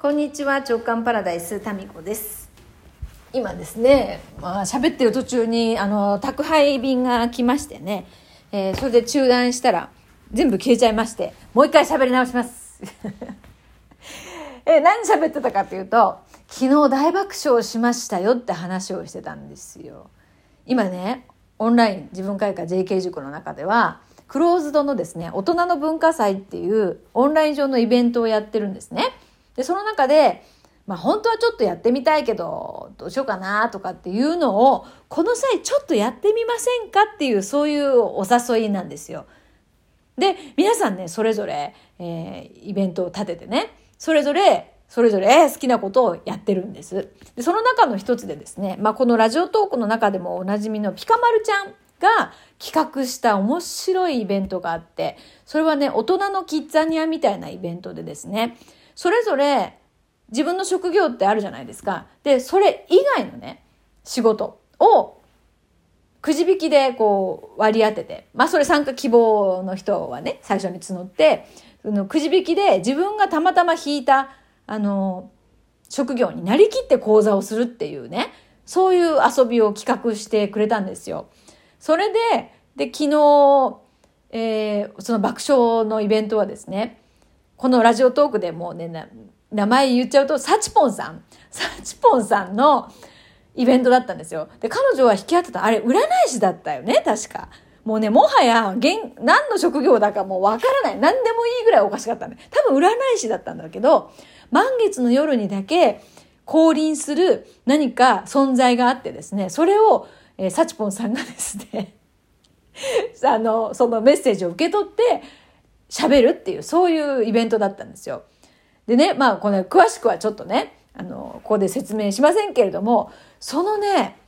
こんにちは直感パラダイスタミコです。今ですねまあ喋ってる途中にあの宅配便が来ましてね、えー、それで中断したら全部消えちゃいましてもう一回喋り直します。え、何喋ってたかというと昨日大爆笑しましたよって話をしてたんですよ。今ねオンライン自分会館 JK 塾の中ではクローズドのですね大人の文化祭っていうオンライン上のイベントをやってるんですね。で、その中で、まあ本当はちょっとやってみたいけど、どうしようかなとかっていうのを、この際ちょっとやってみませんかっていう、そういうお誘いなんですよ。で、皆さんね、それぞれ、えー、イベントを立ててね、それぞれ、それぞれ好きなことをやってるんです。でその中の一つでですね、まあ、このラジオトークの中でもおなじみのピカマルちゃんが企画した面白いイベントがあって、それはね、大人のキッザニアみたいなイベントでですね、それぞれ自分の職業ってあるじゃないですか。で、それ以外のね、仕事をくじ引きでこう割り当てて、まあそれ参加希望の人はね、最初に募って、そのくじ引きで自分がたまたま引いた、あの、職業になりきって講座をするっていうね、そういう遊びを企画してくれたんですよ。それで、で、昨日、えー、その爆笑のイベントはですね、このラジオトークでもうね、名前言っちゃうと、サチポンさん。サチポンさんのイベントだったんですよ。で、彼女は引き当てた、あれ、占い師だったよね、確か。もうね、もはや、現、何の職業だかもうわからない。何でもいいぐらいおかしかったんで。多分占い師だったんだけど、満月の夜にだけ降臨する何か存在があってですね、それを、えー、サチポンさんがですね あの、そのメッセージを受け取って、喋るっていう、そういうイベントだったんですよ。でね、まあ、この詳しくはちょっとね、あの、ここで説明しませんけれども、そのね、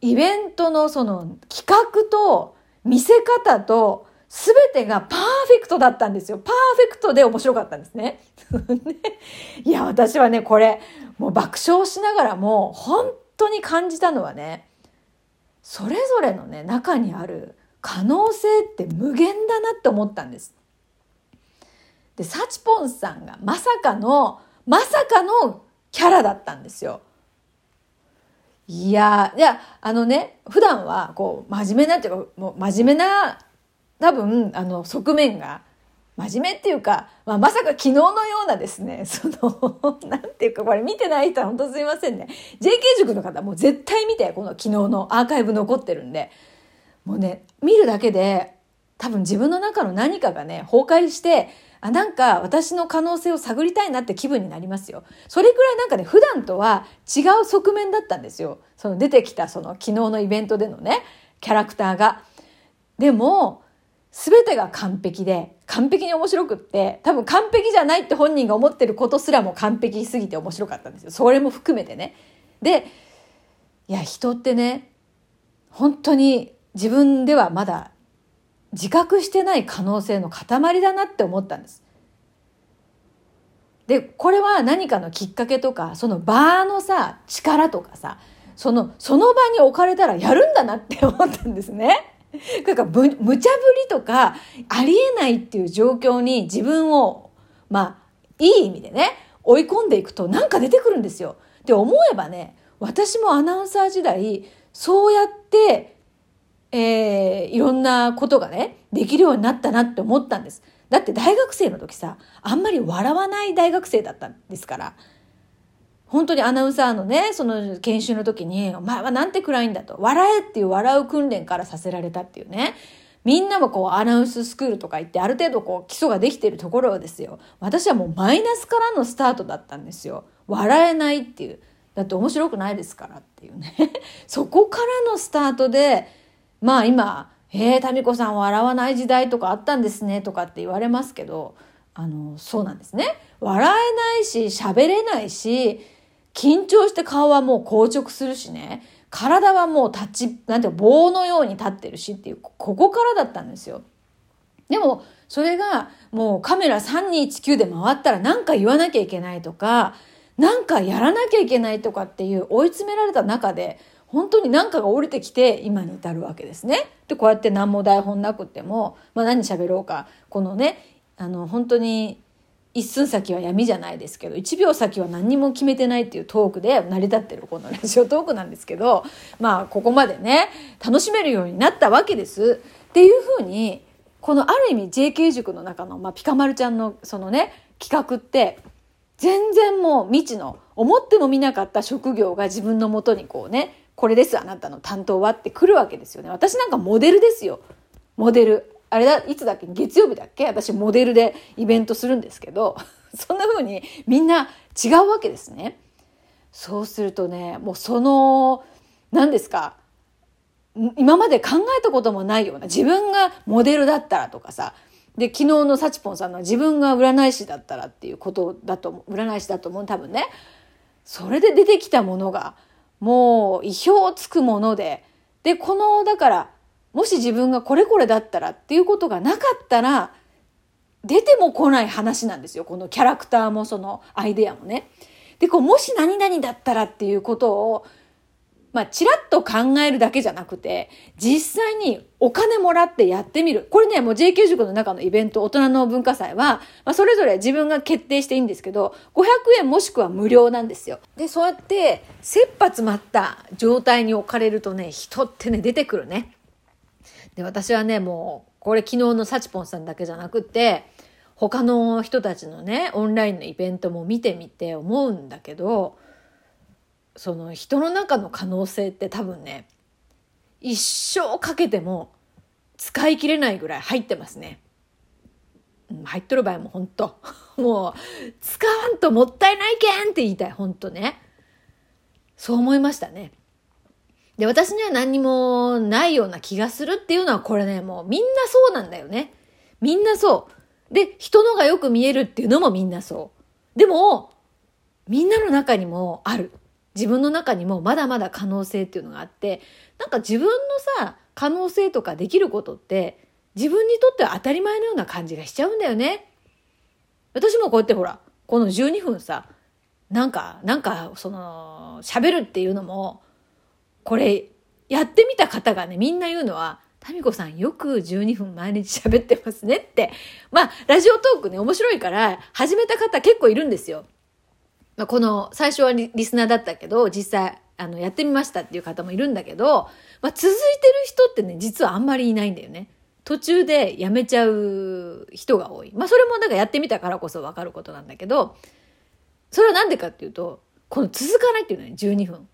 イベントのその企画と見せ方と全てがパーフェクトだったんですよ。パーフェクトで面白かったんです ね。いや、私はね、これ、もう爆笑しながらも、本当に感じたのはね、それぞれのね、中にある可能性って無限だなって思ったんです。で、サチポンさんがまさかの、まさかのキャラだったんですよ。いやいや、あのね、普段は、こう、真面目なっていうか、もう真面目な、多分、あの、側面が、真面目っていうか、まあ、まさか昨日のようなですね、その、なんていうか、これ見てない人は本当すいませんね。JK 塾の方もう絶対見て、この昨日のアーカイブ残ってるんで、もうね、見るだけで多分自分の中の何かがね、崩壊して、あ、なんか私の可能性を探りたいなって気分になりますよ。それくらいなんかね、普段とは違う側面だったんですよ。その出てきたその昨日のイベントでのね、キャラクターが。でも、すべてが完璧で、完璧に面白くって、多分完璧じゃないって本人が思ってることすらも完璧すぎて面白かったんですよ。それも含めてね。で、いや、人ってね、本当に自分ではまだ自覚してない可能性の塊だなって思ったんです。で、これは何かのきっかけとか、その場のさ、力とかさ、その、その場に置かれたらやるんだなって思ったんですね。なんか無茶ぶりとか、ありえないっていう状況に自分を、まあ、いい意味でね、追い込んでいくとなんか出てくるんですよ。って思えばね、私もアナウンサー時代、そうやってえー、いろんなことがね、できるようになったなって思ったんです。だって大学生の時さ、あんまり笑わない大学生だったんですから。本当にアナウンサーのね、その研修の時に、お前はなんて暗いんだと。笑えっていう笑う訓練からさせられたっていうね。みんなもこうアナウンススクールとか行ってある程度こう基礎ができてるところですよ。私はもうマイナスからのスタートだったんですよ。笑えないっていう。だって面白くないですからっていうね。そこからのスタートで、まあ今、えー、民子さん笑わない時代とかあったんですねとかって言われますけど、あの、そうなんですね。笑えないし、喋れないし、緊張して顔はもう硬直するしね、体はもう立ち、なんていう棒のように立ってるしっていう、ここからだったんですよ。でも、それがもうカメラ3219で回ったら何か言わなきゃいけないとか、何かやらなきゃいけないとかっていう追い詰められた中で、本当に何かが降りてきて今に至るわけですね。でこうやって何も台本なくても、まあ、何喋ろうかこのねあの本当に一寸先は闇じゃないですけど1秒先は何にも決めてないっていうトークで成り立ってるこのラジオトークなんですけどまあここまでね楽しめるようになったわけです。っていうふうにこのある意味 JK 塾の中の、まあ、ピカマルちゃんのそのね企画って全然もう未知の思ってもみなかった職業が自分のもとにこうねこれですあなたの担当はって来るわけですよね。私なんかモデルですよ。モデル。あれだ、いつだっけ？月曜日だっけ？私モデルでイベントするんですけど、そんな風にみんな違うわけですね。そうするとね、もうその、何ですか、今まで考えたこともないような、自分がモデルだったらとかさ、で、昨日のサチポンさんの自分が占い師だったらっていうことだと、占い師だと思う、多分ね。それで出てきたものが、もう意表をつくもので、で、この、だから、もし自分がこれこれだったらっていうことがなかったら、出ても来ない話なんですよ。このキャラクターもそのアイデアもね。で、こう、もし何々だったらっていうことを、まあ、ちらっと考えるだけじゃなくて、実際にお金もらってやってみる。これね、もう JK 塾の中のイベント、大人の文化祭は、まあ、それぞれ自分が決定していいんですけど、500円もしくは無料なんですよ。で、そうやって、切羽詰まった状態に置かれるとね、人ってね、出てくるね。で、私はね、もう、これ昨日のサチポンさんだけじゃなくて、他の人たちのね、オンラインのイベントも見てみて思うんだけど、その人の中の可能性って多分ね、一生かけても使い切れないぐらい入ってますね。入っとる場合も本当 もう、使わんともったいないけんって言いたい、本当ね。そう思いましたね。で、私には何にもないような気がするっていうのはこれね、もうみんなそうなんだよね。みんなそう。で、人のがよく見えるっていうのもみんなそう。でも、みんなの中にもある。自分の中にもまだまだ可能性っていうのがあって、なんか自分のさ、可能性とかできることって、自分にとっては当たり前のような感じがしちゃうんだよね。私もこうやってほら、この12分さ、なんか、なんか、その、喋るっていうのも、これ、やってみた方がね、みんな言うのは、タミコさんよく12分毎日喋ってますねって。まあ、ラジオトークね、面白いから、始めた方結構いるんですよ。まあ、この、最初はリスナーだったけど、実際、あの、やってみましたっていう方もいるんだけど、まあ、続いてる人ってね、実はあんまりいないんだよね。途中でやめちゃう人が多い。まあ、それもなんかやってみたからこそわかることなんだけど、それはなんでかっていうと、この続かないっていうのはね、12分。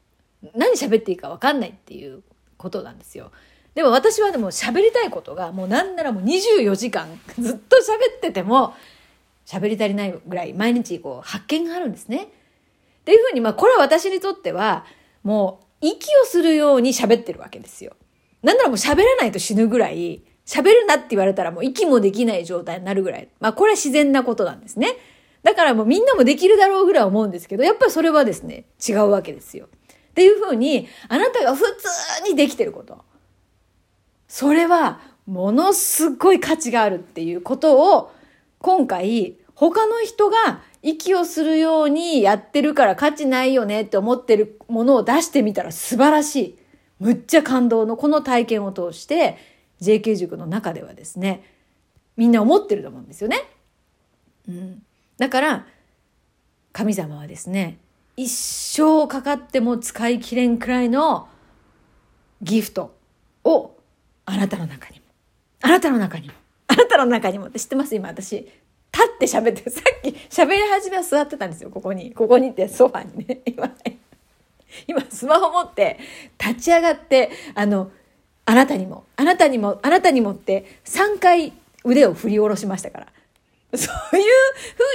何喋っていいか分かんないっていうことなんですよ。でも私はでも喋りたいことがもうなんならもう24時間ずっと喋ってても喋り足りないぐらい毎日こう発見があるんですね。っていうふうにまあこれは私にとってはもう息をするように喋ってるわけですよ。なんならもう喋らないと死ぬぐらい喋るなって言われたらもう息もできない状態になるぐらい。まあこれは自然なことなんですね。だからもうみんなもできるだろうぐらい思うんですけど、やっぱりそれはですね、違うわけですよ。っていうふうに、あなたが普通にできてること。それは、ものすごい価値があるっていうことを、今回、他の人が息をするようにやってるから価値ないよねって思ってるものを出してみたら素晴らしい。むっちゃ感動のこの体験を通して、JK 塾の中ではですね、みんな思ってると思うんですよね。うん。だから、神様はですね、一生かかっても使い切れんくらいのギフトをあなたの中にも、あなたの中にも、あなたの中にもって知ってます今私、立って喋って、さっき喋り始めは座ってたんですよ、ここに。ここにってソファにね。今、今スマホ持って立ち上がって、あの、あなたにも、あなたにも、あなたにもって3回腕を振り下ろしましたから。そういう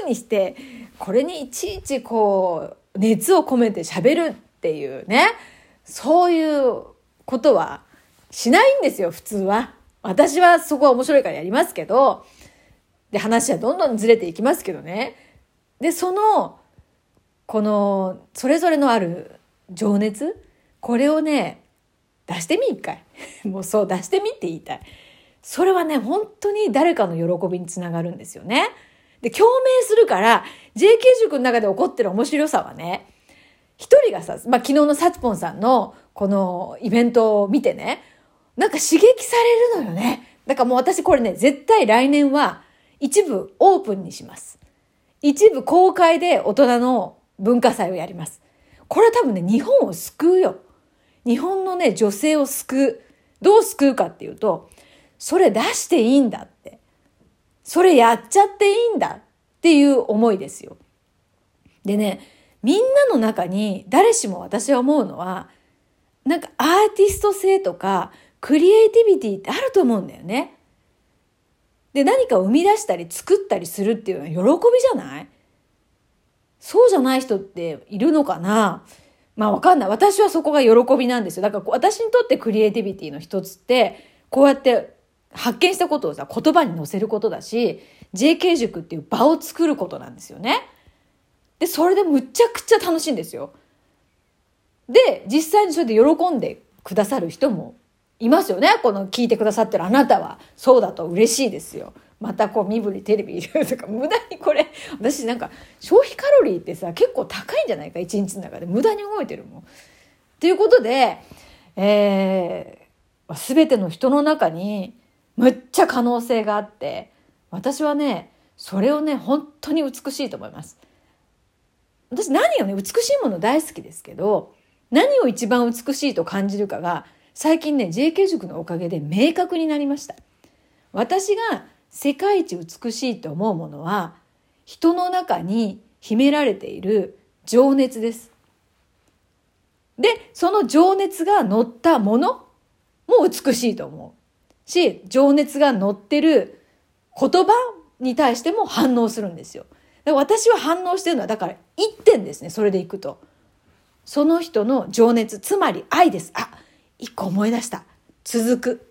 風にして、これにいちいちこう、熱を込めて喋るっていうね、そういうことはしないんですよ、普通は。私はそこは面白いからやりますけど、で、話はどんどんずれていきますけどね。で、その、この、それぞれのある情熱、これをね、出してみ一回。もうそう、出してみって言いたい。それはね、本当に誰かの喜びにつながるんですよね。で、共鳴するから、JK 塾の中で起こってる面白さはね、一人がさ、まあ、昨日のサチポンさんのこのイベントを見てね、なんか刺激されるのよね。だからもう私これね、絶対来年は一部オープンにします。一部公開で大人の文化祭をやります。これは多分ね、日本を救うよ。日本のね、女性を救う。どう救うかっていうと、それ出していいんだって。それやっちゃっていいんだっていう思いですよ。でね、みんなの中に誰しも私は思うのは、なんかアーティスト性とかクリエイティビティってあると思うんだよね。で、何か生み出したり作ったりするっていうのは喜びじゃない？そうじゃない人っているのかな？まあわかんない。私はそこが喜びなんですよ。だから私にとってクリエイティビティの一つって、こうやって発見したことをさ、言葉に載せることだし、JK 塾っていう場を作ることなんですよね。で、それでむちゃくちゃ楽しいんですよ。で、実際にそれで喜んでくださる人もいますよね。この聞いてくださってるあなたは。そうだと嬉しいですよ。またこう身振りテレビいるとか 無駄にこれ私なんか消費カロリーってさ結構高いんじゃないか一日の中で無駄に動いてるもん。ということで、えー、全ての人の中にむっちゃ可能性があって私はねそれをね本当に美しいと思います。私何をね美しいもの大好きですけど何を一番美しいと感じるかが最近ね JK 塾のおかげで明確になりました。私が世界一美しいと思うものは人の中に秘められている情熱です。で、その情熱が乗ったものも美しいと思う。し、情熱が乗ってる言葉に対しても反応するんですよ。私は反応してるのは、だから一点ですね、それでいくと。その人の情熱、つまり愛です。あ、一個思い出した。続く。